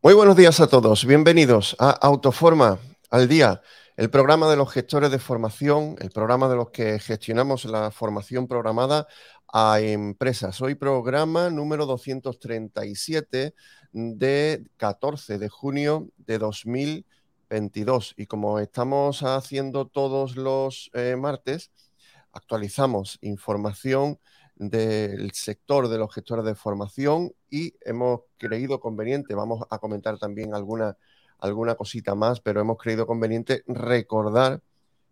Muy buenos días a todos. Bienvenidos a Autoforma al Día, el programa de los gestores de formación, el programa de los que gestionamos la formación programada a empresas. Hoy programa número 237 de 14 de junio de 2022. Y como estamos haciendo todos los eh, martes, actualizamos información del sector de los gestores de formación y hemos creído conveniente, vamos a comentar también alguna, alguna cosita más, pero hemos creído conveniente recordar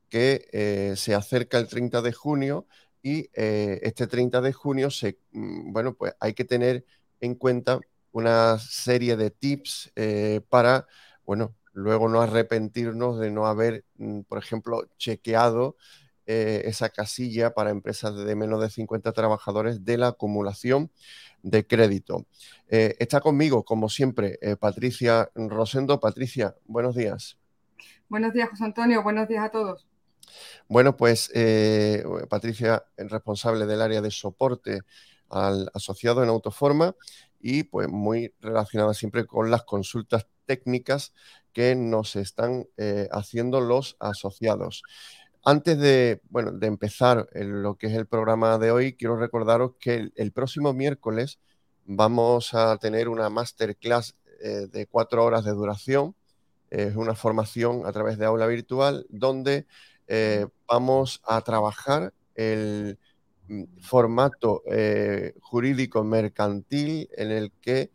que eh, se acerca el 30 de junio y eh, este 30 de junio se, mm, bueno, pues hay que tener en cuenta una serie de tips eh, para, bueno, luego no arrepentirnos de no haber, mm, por ejemplo, chequeado eh, esa casilla para empresas de menos de 50 trabajadores de la acumulación de crédito. Eh, está conmigo, como siempre, eh, Patricia Rosendo. Patricia, buenos días. Buenos días, José Antonio. Buenos días a todos. Bueno, pues Patricia, responsable del área de soporte al asociado en Autoforma y pues muy relacionada siempre con las consultas técnicas que nos están haciendo los asociados. Antes de, bueno, de empezar lo que es el programa de hoy, quiero recordaros que el, próximo miércoles vamos a tener una masterclass eh, de cuatro horas de duración. Es una formación a través de aula virtual donde eh, vamos a trabajar el mm, formato eh, jurídico mercantil en el que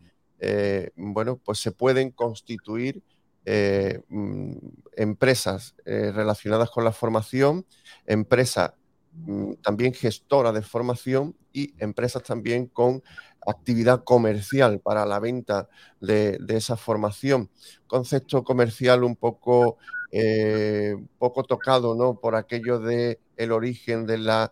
bueno, pues se pueden constituir eh, mm, empresas eh, relacionadas con la formación, empresas mm, también gestoras de formación y empresas también con actividad comercial para la venta de, esa formación. Concepto comercial un poco, eh, poco tocado ¿no? por aquello de el origen de la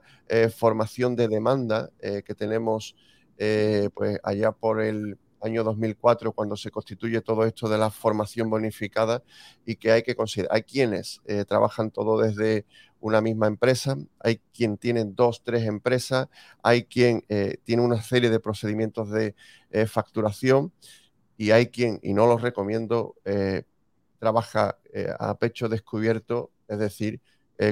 formación de demanda que tenemos pues allá por el año 2004, cuando se constituye todo esto de la formación bonificada y que hay que considerar. Hay quienes eh, trabajan todo desde una misma empresa, hay quien tiene dos, tres empresas, hay quien eh, tiene una serie de procedimientos de eh, facturación y hay quien, y no los recomiendo, trabaja a pecho descubierto, es decir,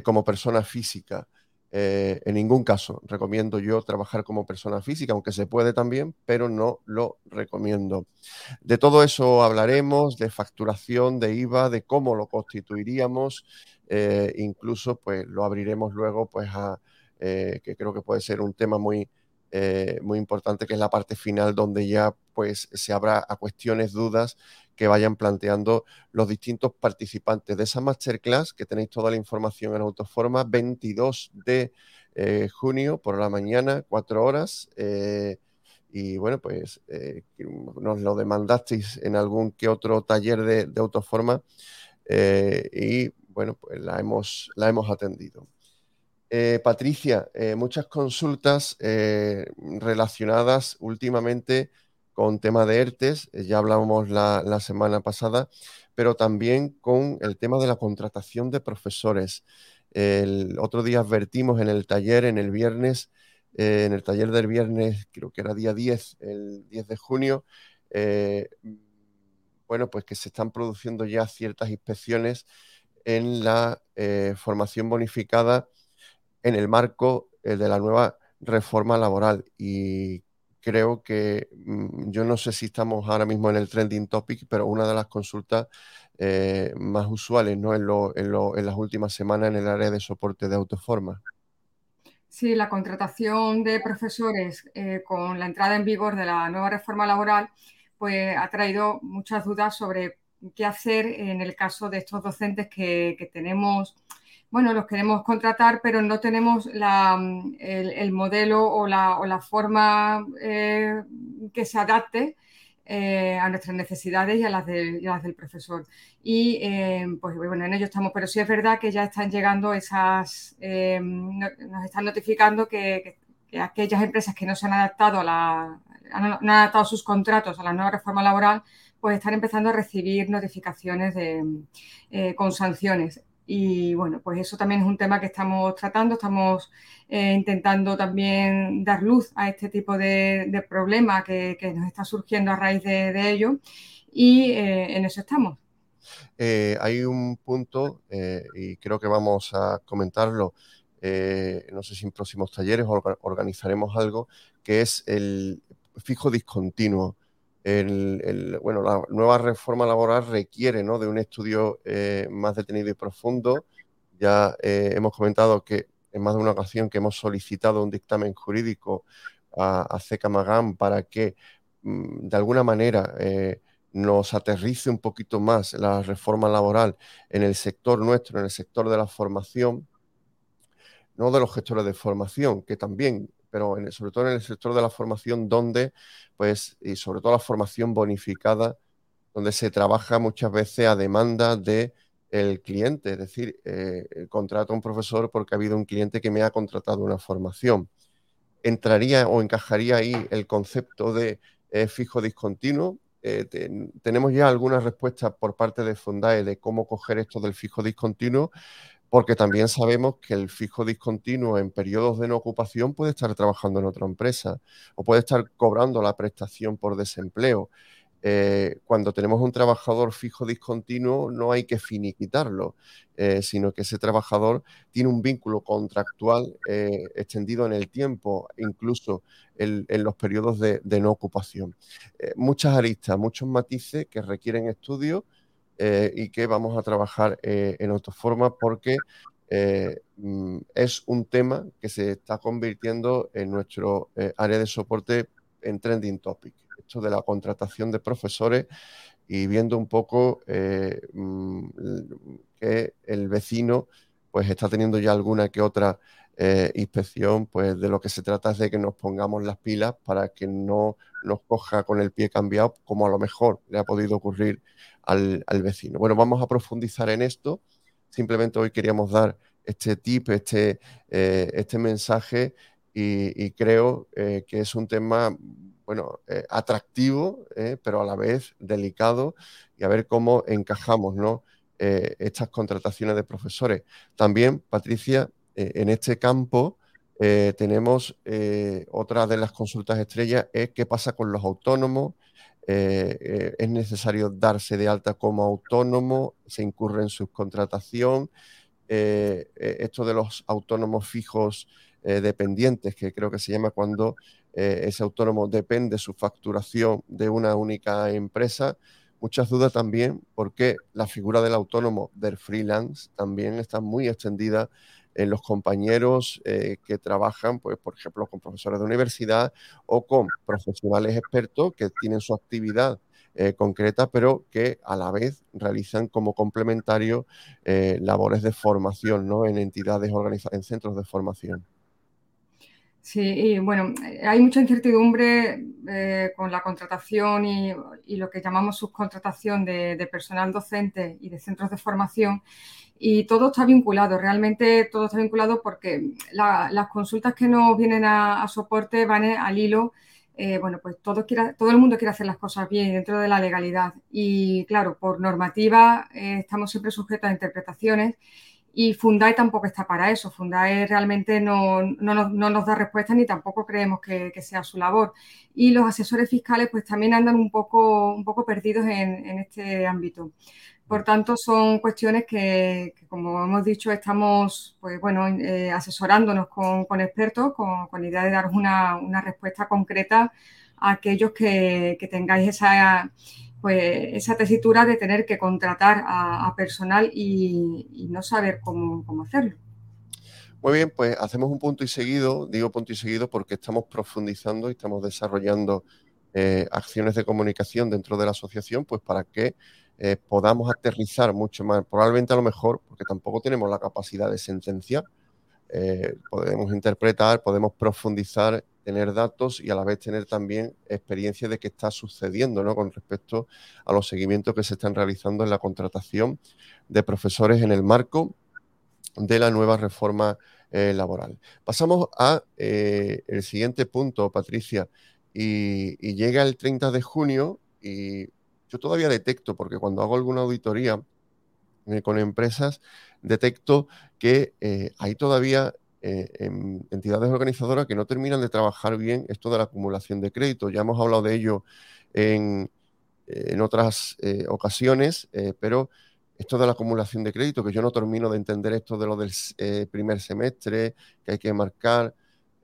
como persona física. Eh, en ningún caso recomiendo yo trabajar como persona física, aunque se puede también, pero no lo recomiendo. De todo eso hablaremos, de facturación, de IVA, de cómo lo constituiríamos, eh, incluso pues lo abriremos luego pues a, eh, que creo que puede ser un tema muy, muy importante, que es la parte final donde ya pues se habrá a cuestiones, dudas que vayan planteando los distintos participantes de esa masterclass, que tenéis toda la información en Autoforma, 22 de eh, junio por la mañana, cuatro horas. Eh, y bueno, pues eh, nos lo demandasteis en algún que otro taller de, Autoforma y bueno, pues la hemos, la hemos atendido. Patricia, muchas consultas relacionadas últimamente con tema de ERTES, eh, ya hablábamos la, semana pasada, pero también con el tema de la contratación de profesores. El otro día advertimos en el taller, en el viernes, eh, en el taller del viernes, creo que era día 10, el 10 de junio, eh, bueno, pues que se están produciendo ya ciertas inspecciones en la formación bonificada en el marco de la nueva reforma laboral. Y creo que mm, yo no sé si estamos ahora mismo en el trending topic, pero una de las consultas eh, más usuales ¿no? en, las últimas semanas en el área de soporte de autoforma. Sí, la contratación de profesores eh, con la entrada en vigor de la nueva reforma laboral pues, ha traído muchas dudas sobre qué hacer en el caso de estos docentes que tenemos bueno, los queremos contratar, pero no tenemos el, modelo o la, forma eh, que se adapte eh, a nuestras necesidades y a las, del profesor. Y eh, pues bueno, en ello estamos, pero sí es verdad que ya están llegando esas, nos están notificando que, aquellas empresas que no se han adaptado a la, han adaptado sus contratos a la nueva reforma laboral, pues están empezando a recibir notificaciones de, con sanciones Y bueno, pues eso también es un tema que estamos tratando, estamos eh, intentando también dar luz a este tipo de, problema que, nos está surgiendo a raíz de, ello y eh, en eso estamos. Eh, hay un punto, y creo que vamos a comentarlo, no sé si en próximos talleres organizaremos algo, que es el fijo discontinuo. Bueno, la nueva reforma laboral requiere ¿no? de un estudio más detenido y profundo. Ya hemos comentado que en más de una ocasión que hemos solicitado un dictamen jurídico a, a para que mm, de alguna manera eh, nos aterrice un poquito más la reforma laboral en el sector nuestro, en el sector de la formación, no de los gestores de formación, que también, pero sobre todo en el sector de la formación donde, pues, y sobre todo la formación bonificada, donde se trabaja muchas veces a demanda de cliente, es decir, eh, contrato a un profesor porque ha habido un cliente que me ha contratado una formación. ¿Entraría o encajaría ahí el concepto de eh, fijo discontinuo? Eh, tenemos ya algunas respuestas por parte de Fundae de cómo coger esto del fijo discontinuo, porque también sabemos que el fijo discontinuo en periodos de no ocupación puede estar trabajando en otra empresa o puede estar cobrando la prestación por desempleo. Eh, cuando tenemos un trabajador fijo discontinuo no hay que finiquitarlo, eh, sino que ese trabajador tiene un vínculo contractual eh, extendido en el tiempo, incluso en, los periodos de, no ocupación. muchas aristas, muchos matices que requieren estudio y que vamos a trabajar en otra forma porque mm, es un tema que se está convirtiendo en nuestro área de soporte en trending topic. De la contratación de profesores y viendo un poco eh, mm, que el vecino pues está teniendo ya alguna que otra eh, inspección, pues de lo que se trata es de que nos pongamos las pilas para que no nos coja con el pie cambiado, como a lo mejor le ha podido ocurrir al, vecino. Bueno, vamos a profundizar en esto. Simplemente hoy queríamos dar este tip, este, eh, este mensaje y, creo que es un tema bueno, eh, atractivo, eh, pero a la vez delicado, y a ver cómo encajamos ¿no? Eh, estas contrataciones de profesores. También, Patricia, en este campo tenemos otra de las consultas estrellas, es qué pasa con los autónomos. Es necesario darse de alta como autónomo, se incurre en subcontratación. esto de los autónomos fijos dependientes, que creo que se llama cuando eh, ese autónomo depende su facturación de una única empresa. Muchas dudas también porque la figura del autónomo, del freelance, también está muy extendida en los compañeros eh, que trabajan, pues, por ejemplo, con profesores de universidad o con profesionales expertos que tienen su actividad eh, concreta, pero que a la vez realizan como complementario labores de formación ¿no? en entidades organizadas, en centros de formación. Sí, y bueno, hay mucha incertidumbre eh, con la contratación y, lo que llamamos subcontratación de, personal docente y de centros de formación. Y todo está vinculado, realmente todo está vinculado porque las consultas que nos vienen a, soporte van al hilo. Eh, bueno, pues todo, todo el mundo quiere hacer las cosas bien dentro de la legalidad. Y claro, por normativa eh, estamos siempre sujetos a interpretaciones y Fundae tampoco está para eso. Fundae realmente no, nos da respuesta ni tampoco creemos que, sea su labor. Y los asesores fiscales pues también andan un poco, un poco perdidos en, este ámbito. Por tanto, son cuestiones que, como hemos dicho, estamos pues, bueno, eh, asesorándonos con, expertos con, con, idea de daros una, respuesta concreta a aquellos que, que tengáis esa pues esa tesitura de tener que contratar a, personal y, no saber cómo, hacerlo. Muy bien, pues hacemos un punto y seguido, digo punto y seguido porque estamos profundizando y estamos desarrollando eh, acciones de comunicación dentro de la asociación, pues para que eh, podamos aterrizar mucho más, probablemente a lo mejor, porque tampoco tenemos la capacidad de sentencia, eh, podemos interpretar, podemos profundizar tener datos y a la vez tener también experiencia de qué está sucediendo ¿no? con respecto a los seguimientos que se están realizando en la contratación de profesores en el marco de la nueva reforma eh, laboral. Pasamos a eh, el siguiente punto, Patricia, y, y, llega el 30 de junio y yo todavía detecto, porque cuando hago alguna auditoría con empresas, detecto que hay todavía entidades organizadoras que no terminan de trabajar bien esto de la acumulación de crédito. Ya hemos hablado de ello en, en otras ocasiones, pero esto de la acumulación de crédito, que yo no termino de entender esto de lo del eh, primer semestre, que hay que marcar,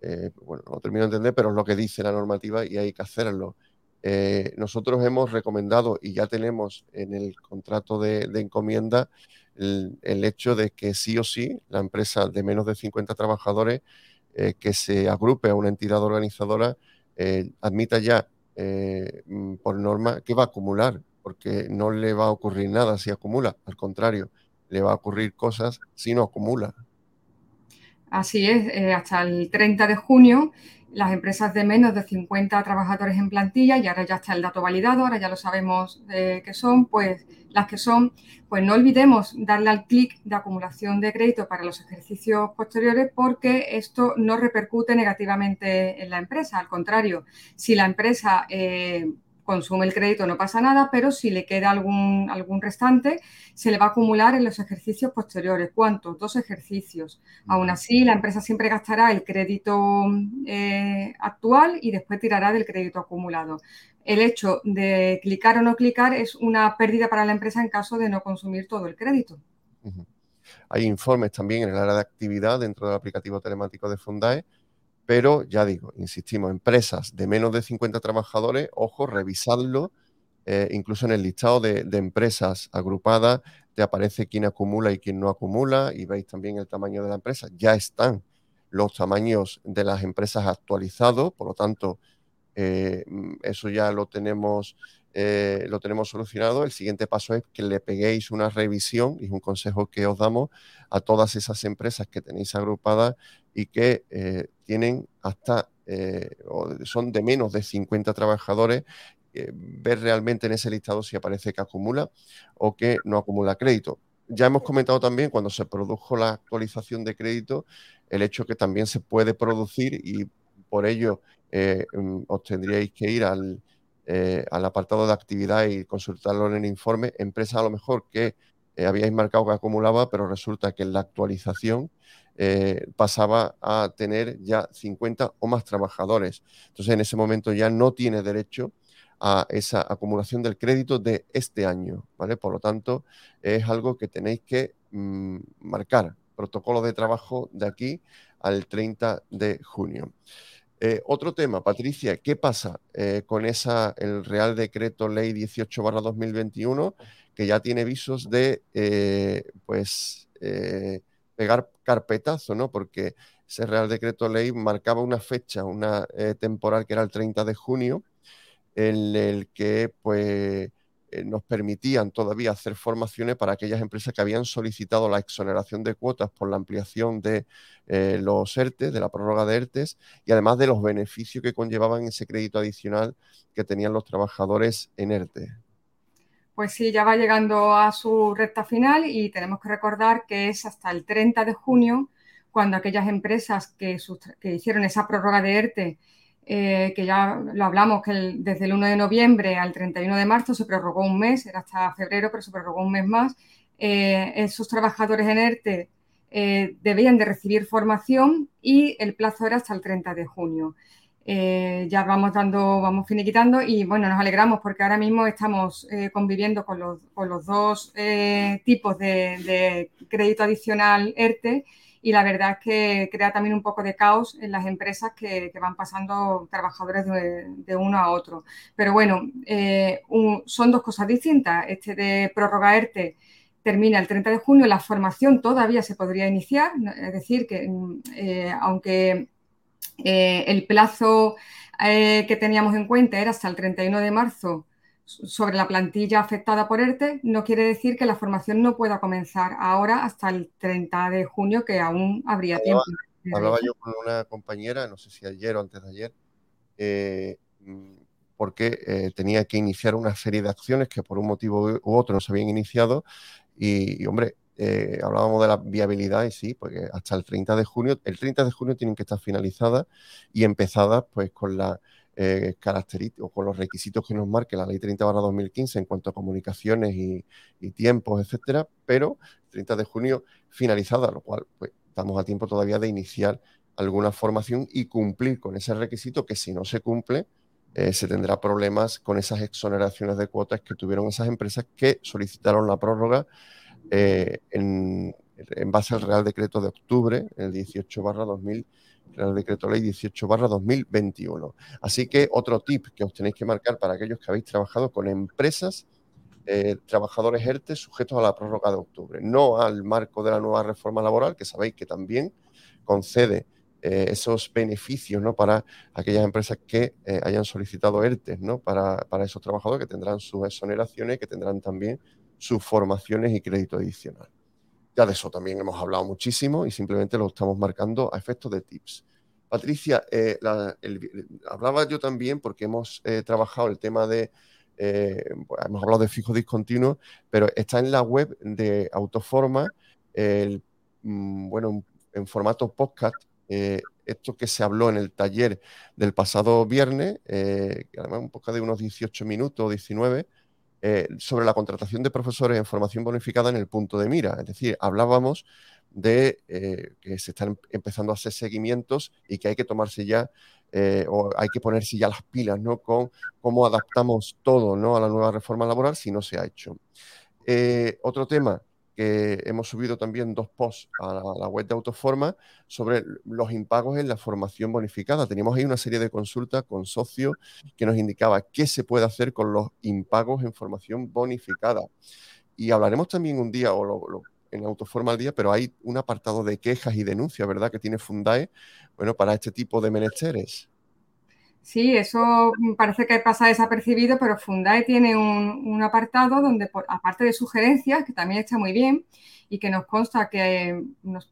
eh, bueno, no termino de entender, pero es lo que dice la normativa y hay que hacerlo. Eh, nosotros hemos recomendado y ya tenemos en el contrato de, encomienda el, hecho de que sí o sí la empresa de menos de 50 trabajadores que se agrupe a una entidad organizadora admita ya mm, por norma que va a acumular porque no le va a ocurrir nada si acumula, al contrario, le va a ocurrir cosas si no acumula. Así es, eh, hasta el 30 de junio las empresas de menos de 50 trabajadores en plantilla, y ahora ya está el dato validado, ahora ya lo sabemos eh, que son, pues las que son, pues no olvidemos darle al clic de acumulación de crédito para los ejercicios posteriores porque esto no repercute negativamente en la empresa, al contrario, si la empresa eh, consume el crédito no pasa nada, pero si le queda algún, algún restante, se le va a acumular en los ejercicios posteriores. ¿Cuántos? Dos ejercicios. Aún así, la empresa siempre gastará el crédito eh, actual y después tirará del crédito acumulado. El hecho de clicar o no clicar es una pérdida para la empresa en caso de no consumir todo el crédito. Hay informes también en el área de actividad dentro del aplicativo telemático de Fundae pero ya digo, insistimos, empresas de menos de 50 trabajadores, ojo, revisadlo, eh, incluso en el listado de, empresas agrupadas te aparece quién acumula y quién no acumula y veis también el tamaño de la empresa. Ya están los tamaños de las empresas actualizados, por lo tanto, eh, eso ya lo tenemos, eh, lo tenemos solucionado. El siguiente paso es que le peguéis una revisión, y es un consejo que os damos a todas esas empresas que tenéis agrupadas y que eh, tienen hasta, eh, son de menos de 50 trabajadores, eh, ver realmente en ese listado si aparece que acumula o que no acumula crédito. Ya hemos comentado también cuando se produjo la actualización de crédito, el hecho que también se puede producir y por ello mm, os tendríais que ir al, al apartado de actividad y consultarlo en el informe, empresas a lo mejor que habíais marcado que acumulaba, pero resulta que en la actualización eh, pasaba a tener ya 50 o más trabajadores. Entonces, en ese momento ya no tiene derecho a esa acumulación del crédito de este año, ¿vale? Por lo tanto, es algo que tenéis que mm, marcar, protocolo de trabajo de aquí al 30 de junio. Eh, otro tema, Patricia, ¿qué pasa eh, con esa, el Real Decreto Ley 18 2021, que ya tiene visos de, pues, pegar carpetazo, ¿no? Porque ese Real Decreto Ley marcaba una fecha, una eh, temporal que era el 30 de junio, en el que pues eh, nos permitían todavía hacer formaciones para aquellas empresas que habían solicitado la exoneración de cuotas por la ampliación de eh, los ERTES, de la prórroga de ERTES, y además de los beneficios que conllevaban ese crédito adicional que tenían los trabajadores en ERTE pues sí, ya va llegando a su recta final y tenemos que recordar que es hasta el 30 de junio cuando aquellas empresas que, hicieron esa prórroga de ERTE, eh, que ya lo hablamos, que desde el 1 de noviembre al 31 de marzo se prorrogó un mes, era hasta febrero, pero se prorrogó un mes más, eh, esos trabajadores en ERTE eh, debían de recibir formación y el plazo era hasta el 30 de junio. Eh, ya vamos dando, vamos finiquitando y bueno, nos alegramos porque ahora mismo estamos eh, conviviendo con los, con los dos eh, tipos de, crédito adicional ERTE y la verdad es que crea también un poco de caos en las empresas que, van pasando trabajadores de, uno a otro. Pero bueno, son dos cosas distintas. Este de prórroga ERTE termina el 30 de junio, la formación todavía se podría iniciar, es decir, que aunque eh, el plazo eh, que teníamos en cuenta era hasta el 31 de marzo sobre la plantilla afectada por ERTE, no quiere decir que la formación no pueda comenzar ahora hasta el 30 de junio, que aún habría tiempo. Hablaba yo con una compañera, no sé si ayer o antes de ayer, eh, porque tenía que iniciar una serie de acciones que por un motivo u otro no se habían iniciado y hombre, eh, hablábamos de la viabilidad y sí, porque hasta el 30 de junio, el 30 de junio tienen que estar finalizadas y empezadas pues con la eh, características, con los requisitos que nos marque la ley 30 2015 en cuanto a comunicaciones y, tiempos, etcétera, pero 30 de junio finalizada, lo cual pues, estamos a tiempo todavía de iniciar alguna formación y cumplir con ese requisito que si no se cumple, eh, se tendrá problemas con esas exoneraciones de cuotas que tuvieron esas empresas que solicitaron la prórroga eh, en, base al Real Decreto de octubre, el 18 barra 2000 Real Decreto Ley 18 barra 2021. Así que otro tip que os tenéis que marcar para aquellos que habéis trabajado con empresas, eh, trabajadores ERTE sujetos a la prórroga de octubre, no al marco de la nueva reforma laboral, que sabéis que también concede eh, esos beneficios ¿no? para aquellas empresas que hayan solicitado ERTE ¿no? para, para, esos trabajadores que tendrán sus exoneraciones, que tendrán también sus formaciones y crédito adicional. Ya de eso también hemos hablado muchísimo y simplemente lo estamos marcando a efectos de tips. Patricia, eh, hablaba yo también porque hemos eh, trabajado el tema de, eh, hemos hablado de fijo discontinuo, pero está en la web de Autoforma, mm, bueno, en formato podcast, esto que se habló en el taller del pasado viernes, que además un podcast de unos 18 minutos, 19, eh, sobre la contratación de profesores en formación bonificada en el punto de mira. Es decir, hablábamos de eh, que se están empezando a hacer seguimientos y que hay que tomarse ya eh, o hay que ponerse ya las pilas ¿no? con cómo adaptamos todo ¿no? a la nueva reforma laboral si no se ha hecho. otro tema que hemos subido también dos posts a la, web de Autoforma sobre los impagos en la formación bonificada. Teníamos ahí una serie de consultas con socios que nos indicaba qué se puede hacer con los impagos en formación bonificada. Y hablaremos también un día, o en Autoforma al día, pero hay un apartado de quejas y denuncias, ¿verdad?, que tiene Fundae, bueno, para este tipo de menesteres. Sí, eso parece que pasa desapercibido, pero Fundae tiene un, apartado donde, aparte de sugerencias, que también está muy bien y que nos consta que,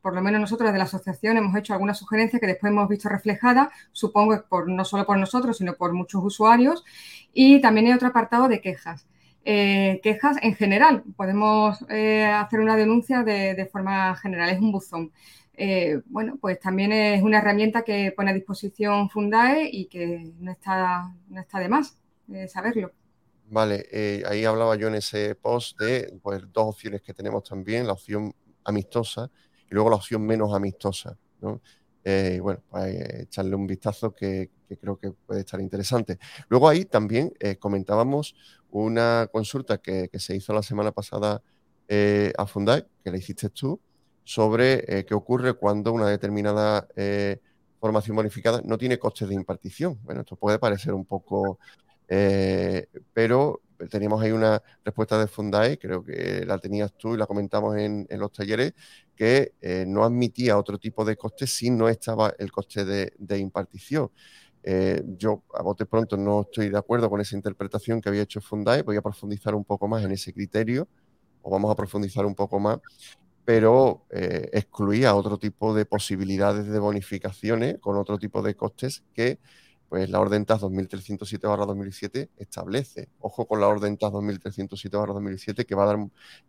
por lo menos nosotros de la asociación hemos hecho algunas sugerencias que después hemos visto reflejadas, supongo por, no solo por nosotros, sino por muchos usuarios. Y también hay otro apartado de quejas. Eh, quejas en general. Podemos eh, hacer una denuncia de, de forma general, es un buzón. Eh, bueno, pues también es una herramienta que pone a disposición Fundae y que no está, no está de más eh, saberlo. Vale, eh, ahí hablaba yo en ese post de pues, dos opciones que tenemos también, la opción amistosa y luego la opción menos amistosa. ¿no? bueno, pues echarle un vistazo que, creo que puede estar interesante. Luego ahí también comentábamos una consulta que, se hizo la semana pasada a Fundae, que la hiciste tú, sobre eh, qué ocurre cuando una determinada eh, formación bonificada no tiene costes de impartición. Bueno, esto puede parecer un poco, eh, pero teníamos ahí una respuesta de Fundae, creo que la tenías tú y la comentamos en, los talleres, que no admitía otro tipo de costes si no estaba el coste de, impartición. yo a bote pronto no estoy de acuerdo con esa interpretación que había hecho Fundae, voy a profundizar un poco más en ese criterio, o vamos a profundizar un poco más, pero eh, excluía otro tipo de posibilidades de bonificaciones con otro tipo de costes que pues, la Orden TAS 2307-2007 establece. Ojo con la Orden TAS 2307-2007 que va a dar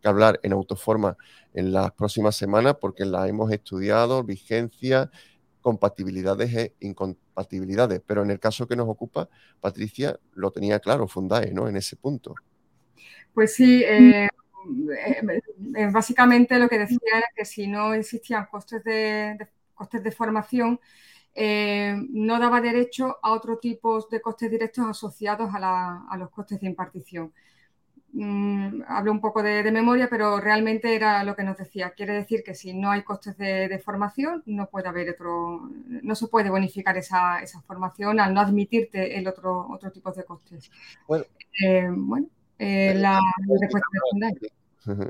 que hablar en autoforma en las próximas semanas porque la hemos estudiado, vigencia, compatibilidades e incompatibilidades. Pero en el caso que nos ocupa, Patricia lo tenía claro, Fundae, ¿no? En ese punto. Pues sí, eh, eh, eh, básicamente lo que decía era que si no existían costes de, costes de formación, eh, no daba derecho a otro tipo de costes directos asociados a, los costes de impartición. Mm, hablo un poco de, memoria, pero realmente era lo que nos decía. Quiere decir que si no hay costes de, formación, no puede haber otro, no se puede bonificar esa, formación al no admitirte el otro, otro tipo de costes. Bueno, bueno eh, la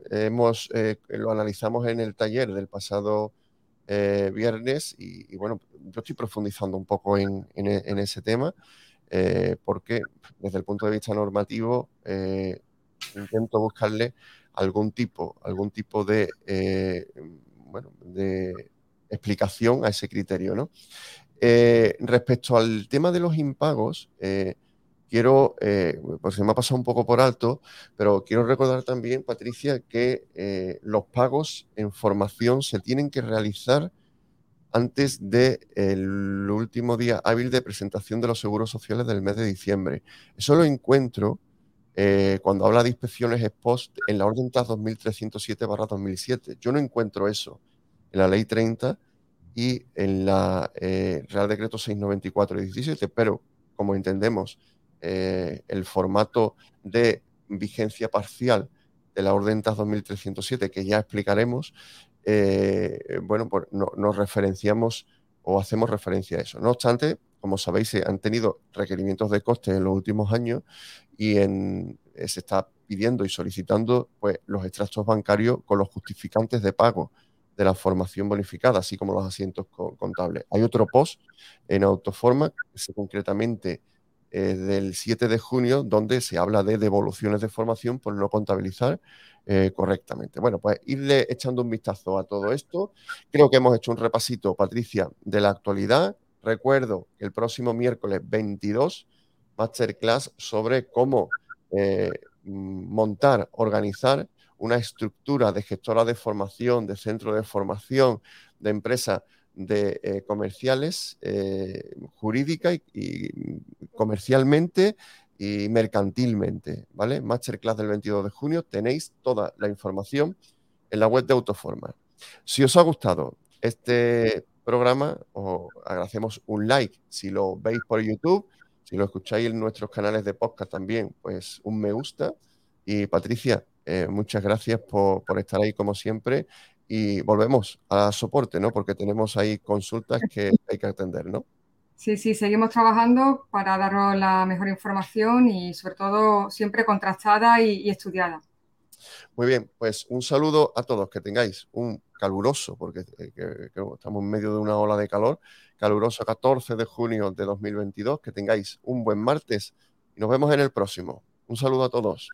Hemos, eh, lo analizamos en el taller del pasado eh, viernes y, bueno, yo estoy profundizando un poco en, ese tema porque desde el punto de vista normativo intento buscarle algún tipo, algún tipo de, bueno, de explicación a ese criterio. ¿no? respecto al tema de los impagos, quiero, eh, pues se me ha pasado un poco por alto, pero quiero recordar también, Patricia, que eh, los pagos en formación se tienen que realizar antes del último día hábil de presentación de los seguros sociales del mes de diciembre. Eso lo encuentro eh, cuando habla de inspecciones ex post en la orden TAS 2307-2007. Yo no encuentro eso en la ley 30 y en la eh, Real Decreto 694 de 17, pero como entendemos, eh, el formato de vigencia parcial de la orden TAS 2307, que ya explicaremos, bueno, pues nos referenciamos o hacemos referencia a eso. No obstante, como sabéis, se han tenido requerimientos de costes en los últimos años y eh, se está pidiendo y solicitando pues, los extractos bancarios con los justificantes de pago de la formación bonificada, así como los asientos contables. Hay otro post en Autoforma, que concretamente eh, del 7 de junio, donde se habla de devoluciones de formación por no contabilizar eh, correctamente. Bueno, pues irle echando un vistazo a todo esto. Creo que hemos hecho un repasito, Patricia, de la actualidad. Recuerdo que el próximo miércoles 22, masterclass sobre cómo eh, montar, organizar una estructura de gestora de formación, de centro de formación, de empresa de eh, comerciales, eh, jurídica y, comercialmente y mercantilmente, ¿vale? Masterclass del 22 de junio, tenéis toda la información en la web de Autoforma. Si os ha gustado este programa, os agradecemos un like si lo veis por YouTube, si lo escucháis en nuestros canales de podcast también, pues un me gusta. Y Patricia, eh, muchas gracias por, por, estar ahí como siempre y volvemos a soporte, ¿no? Porque tenemos ahí consultas que hay que atender, ¿no? Sí, sí, seguimos trabajando para daros la mejor información y sobre todo siempre contrastada y, estudiada. Muy bien, pues un saludo a todos, que tengáis un caluroso, porque eh, estamos en medio de una ola de calor, caluroso 14 de junio de 2022, que tengáis un buen martes y nos vemos en el próximo. Un saludo a todos.